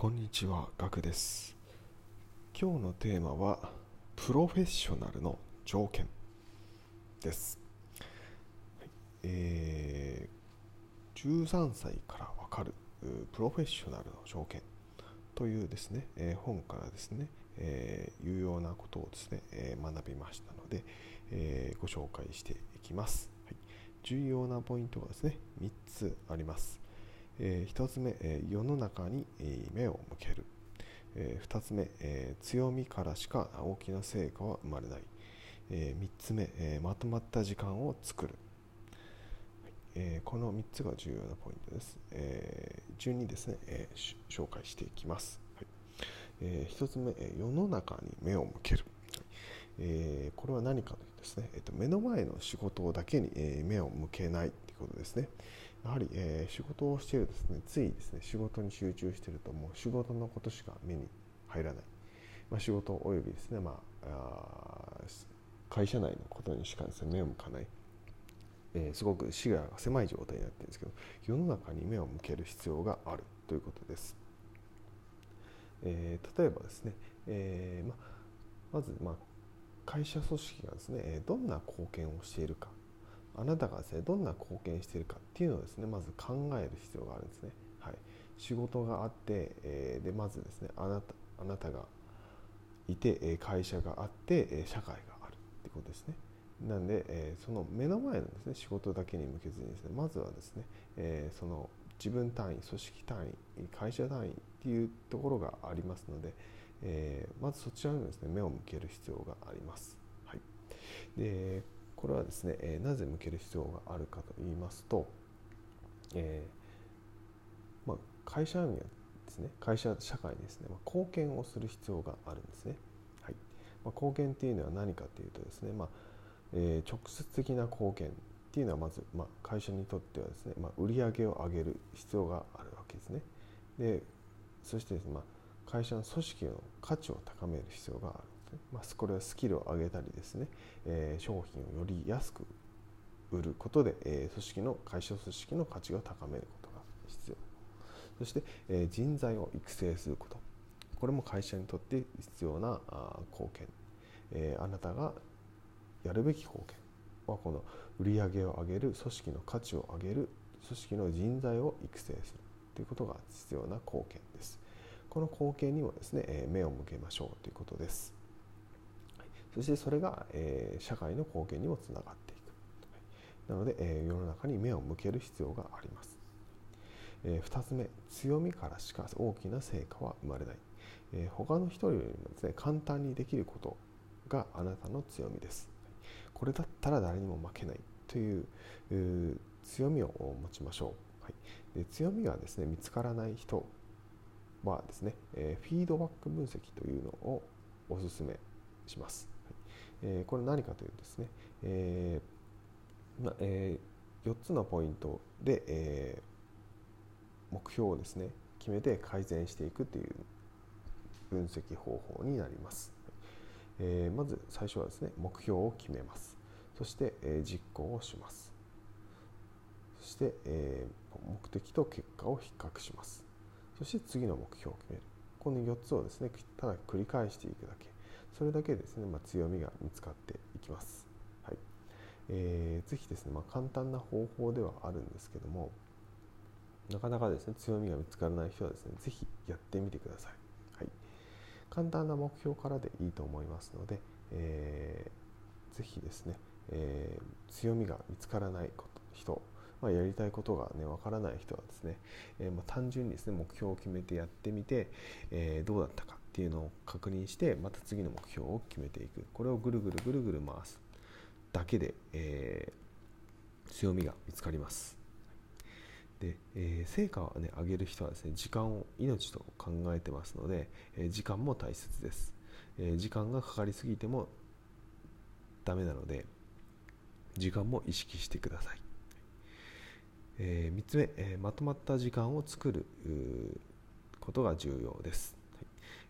こんにちは、ガクです。今日のテーマは、プロフェッショナルの条件です。はいえー13歳からわかるプロフェッショナルの条件というですね、えー本からですね、えー有用なことをですね、え学びましたので、えご紹介していきます。はい重要なポイントがですね、3つあります。え1つ目、え世の中に目を向ける、え2つ目、え強みからしか大きな成果は生まれない、え3つ目、えまとまった時間を作る、はい。えこの3つが重要なポイントです、え順にですね、え紹介していきます、はい。え1つ目、え世の中に目を向ける、えこれは何かというとですね、えーと目の前の仕事だけに、え目を向けないということですね。やはり、えー仕事をしているですねついですね仕事に集中しているともう仕事のことしか目に入らない、まあ、仕事およびですね、まあ、あ会社内のことにしかですね目を向かない、えーすごく視野が狭い状態になっているんですけど世の中に目を向ける必要がある。ということです、えー例えばですね、えーままず、まあ、会社組織がですねどんな貢献をしているか。あなたがですねどんな貢献しているかっていうのをですねまず考える必要があるんですね。はい、仕事があって、えーでまずですねあなたあなたがいて会社があって社会があるってことですね。なんで、えーその目の前のですね仕事だけに向けずにですねまずはですね、えーその自分単位組織単位会社単位っていうところがありますので、えーまずそちらにですね目を向ける必要があります。はい、でこれはですね、えーなぜ向ける必要があるかと言いますと、えーまあ、会社員やですね会社社会にですね、まあ、貢献をする必要があるんですね。はいまあ、貢献っていうのは何かというとですね、まあえー直接的な貢献っていうのはまず、まあ、会社にとってはですね、まあ、売り上げを上げる必要があるわけですね。でそしてですね、まあ、会社の組織の価値を高める必要がある。まあ、これはスキルを上げたりですね、えー商品をより安く売ることで、えー組織の会社組織の価値を高めることが必要。そして、えー人材を育成すること。これも会社にとって必要なあ貢献、えーあなたがやるべき貢献はこの売上を上げる組織の価値を上げる組織の人材を育成する。ということが必要な貢献です。この貢献にもですね、目を向けましょうということです。そしてそれが、えー社会の貢献にもつながっていく。なので、えー世の中に目を向ける必要があります。え2つ目、強みからしか大きな成果は生まれない。えー他の人よりもですね、簡単にできることがあなたの強みです。これだったら誰にも負けないというう強みを持ちましょう。はい、で強みがですね見つからない人はですね、えーフィードバック分析というのをお勧めします。えこれ何かというとですね、えまあえ4つのポイントで、え目標をですね決めて改善していくという分析方法になります。えまず最初はですね目標を決めます。そして、え実行をします。そして、え目的と結果を比較します。そして次の目標を決める。この4つをですねただ繰り返していくだけ。それだけですね、まあ、強みが見つかっていきます。はいえーぜひですね、まあ、簡単な方法ではあるんですけども、なかなかですね強みが見つからない人はですね、ぜひやってみてください。はい、簡単な目標からでいいと思いますので、えーぜひですね、えー強みが見つからないこと人、まあ、やりたいことがねわからない人はですね、えーまあ、単純にですね目標を決めてやってみて、えーどうだったかっていうのを確認してまた次の目標を決めていく。これをぐるぐるぐるぐる回す。だけで、えー強みが見つかります。で、えー成果を、ね、上げる人はですね時間を命と考えてますので、えー時間も大切です、え時間がかかりすぎてもダメなので時間も意識してください、え3つ目、えまとまった時間を作ることが重要です、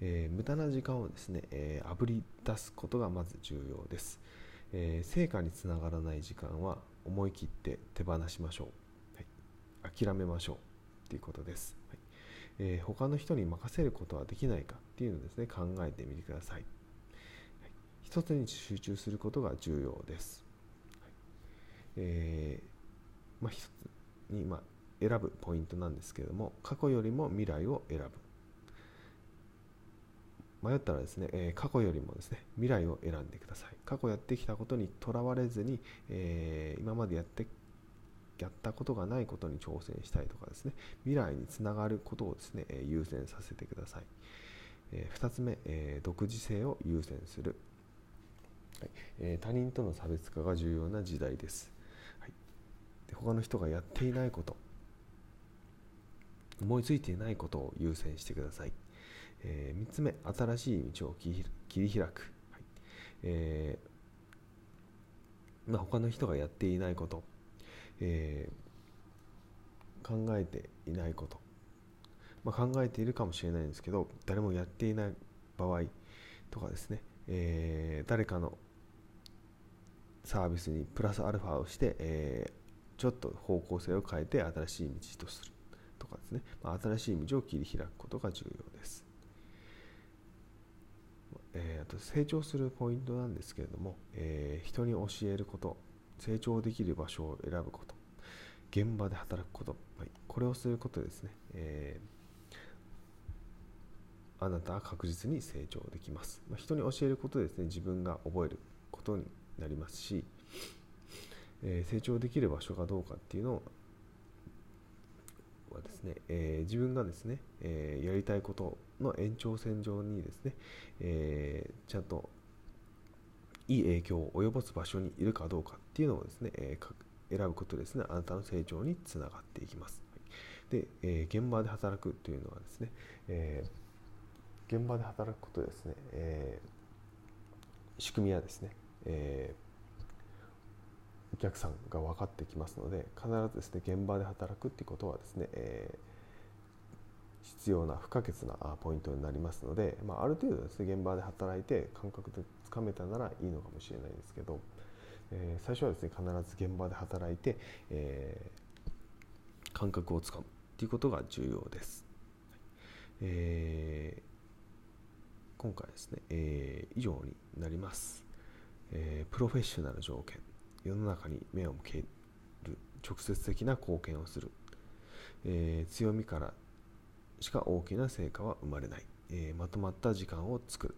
えー無駄な時間をですね、えー、あぶり出すことがまず重要です、えー成果につながらない時間は思い切って手放しましょう、はい、諦めましょうということです、はい。えー、他の人に任せることはできないかっていうのをですね考えてみてください、はい、一つに集中することが重要です、はい、えー、まあ、一つに、まあ、選ぶポイントなんですけれども過去よりも未来を選ぶ。迷ったらですね、え、過去よりもですね未来を選んでください。過去やってきたことにとらわれずに、え、今までやってやったことがないことに挑戦したいとかですね未来につながることをですね、え優先させてください、え、2つ目、え独自性を優先する、はい。え他人との差別化が重要な時代です、はい、で他の人がやっていないこと思いついていないことを優先してください、えー、3つ目新しい道を切り開く、はい。えーまあ、他の人がやっていないこと、えー、考えていないこと、まあ、考えているかもしれないんですけど誰もやっていない場合とかですね、えー、誰かのサービスにプラスアルファをして、えー、ちょっと方向性を変えて新しい道とするとかですね、まあ、新しい道を切り開くことが重要です。と成長するポイントなんですけれども、えー、人に教えること成長できる場所を選ぶこと現場で働くこと、はい、これをすることですね、えー、あなたは確実に成長できます、まあ、人に教えることですね。自分が覚えることになりますし、えー、成長できる場所がどうかっていうのをはですね、えー、自分がですね、えー、やりたいことの延長線上にですね、えー、ちゃんといい影響を及ぼす場所にいるかどうかっていうのをですね、え選ぶことですね、あなたの成長につながっていきます。で、え現場で働くというのはですね、え現場で働くことですね、え仕組みはですね、えーお客さんが分かってきますので必ずですね現場で働くっていうことはですね、えー、必要な不可欠なポイントになりますので、まあ、ある程度ですね現場で働いて感覚でつかめたならいいのかもしれないですけど、えー、最初はですね必ず現場で働いて、えー、感覚をつかむっていうことが重要です。えー、今回ですね、えー、以上になります、えー、プロフェッショナル条件世の中に目を向ける直接的な貢献をする、えー、強みからしか大きな成果は生まれない、えー、まとまった時間を作る、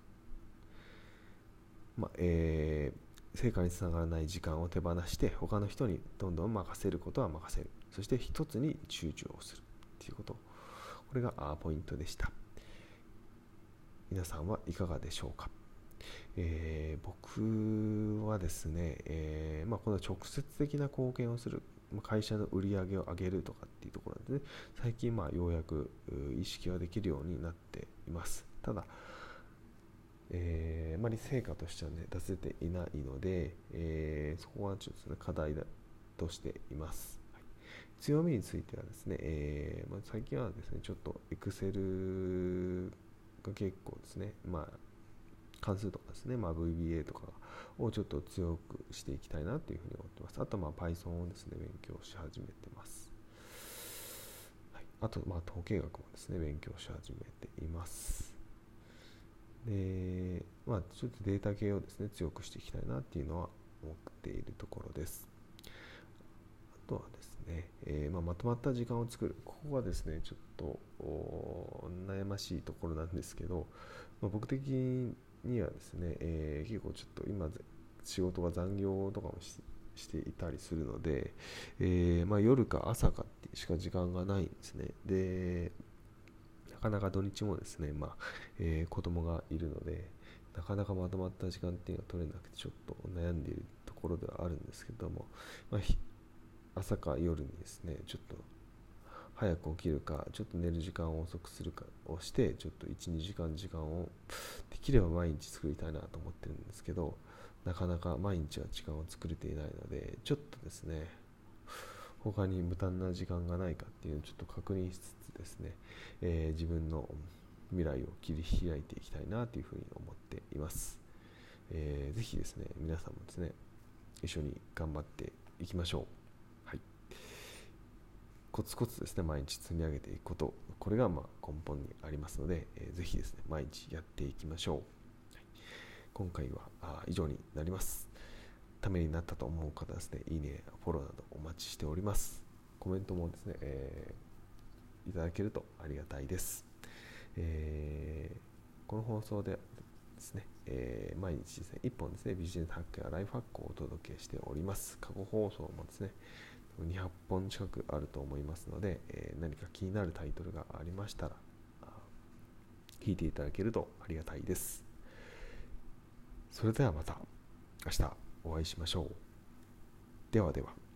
まえー、成果につながらない時間を手放して他の人にどんどん任せることは任せる。そして一つに集中をする。ということ。これがポイントでした。皆さんはいかがでしょうか？えー、僕はですね、えーまあ、この直接的な貢献をする、会社の売り上げを上げるとかっていうところで、ね、最近まあようやく意識はできるようになっています。ただ、えー、あまり成果としては、ね、出せていないので、えー、そこはちょっと、ね、課題だとしています。強みについてはですね、えーまあ、最近はですね、ちょっと Excel が結構ですね、まあ関数とかですね、まあ、VBA とかをちょっと強くしていきたいなというふうに思ってます。あとまあ Python をですね、勉強し始めてます。はい、あとまあ統計学もですね、勉強し始めています。で、まあちょっとデータ系をですね、強くしていきたいなっていうのは思っているところです。あとはですね、えー、まあ、まとまった時間を作る。ここはですね、ちょっと悩ましいところなんですけど、まあ、僕的ににはですね、えー、結構ちょっと今仕事が残業とかもしていたりするので、えー、まあ、夜か朝かってしか時間がないんですね。で、なかなか土日もですね、まあえー、子供がいるので、なかなかまとまった時間っていうのが取れなくてちょっと悩んでいるところではあるんですけども、まあ、朝か夜にですね、ちょっと早く起きるかちょっと寝る時間を遅くするかをしてちょっと12時間時間をできれば毎日作りたいなと思ってるんですけどなかなか毎日は時間を作れていないのでちょっとですね他に無駄な時間がないかっていうのをちょっと確認しつつですね、えー、自分の未来を切り開いていきたいなというふうに思っています、えー、ぜひですね皆さんもですね一緒に頑張っていきましょう。コツコツですね毎日積み上げていくこと。これがま根本にありますので、えー、ぜひですね毎日やっていきましょう、はい、今回はあ以上になります。ためになったと思う方ですねいいねフォローなどお待ちしております。コメントもですね、えー、いただけるとありがたいです、えー、この放送でですね、えー、毎日ですね、1本ですね、ビジネスハックやライフハックをお届けしております。過去放送もですね、200本近くあると思いますので、えー、何か気になるタイトルがありましたら、聞いていただけるとありがたいです。それではまた明日お会いしましょう。ではでは。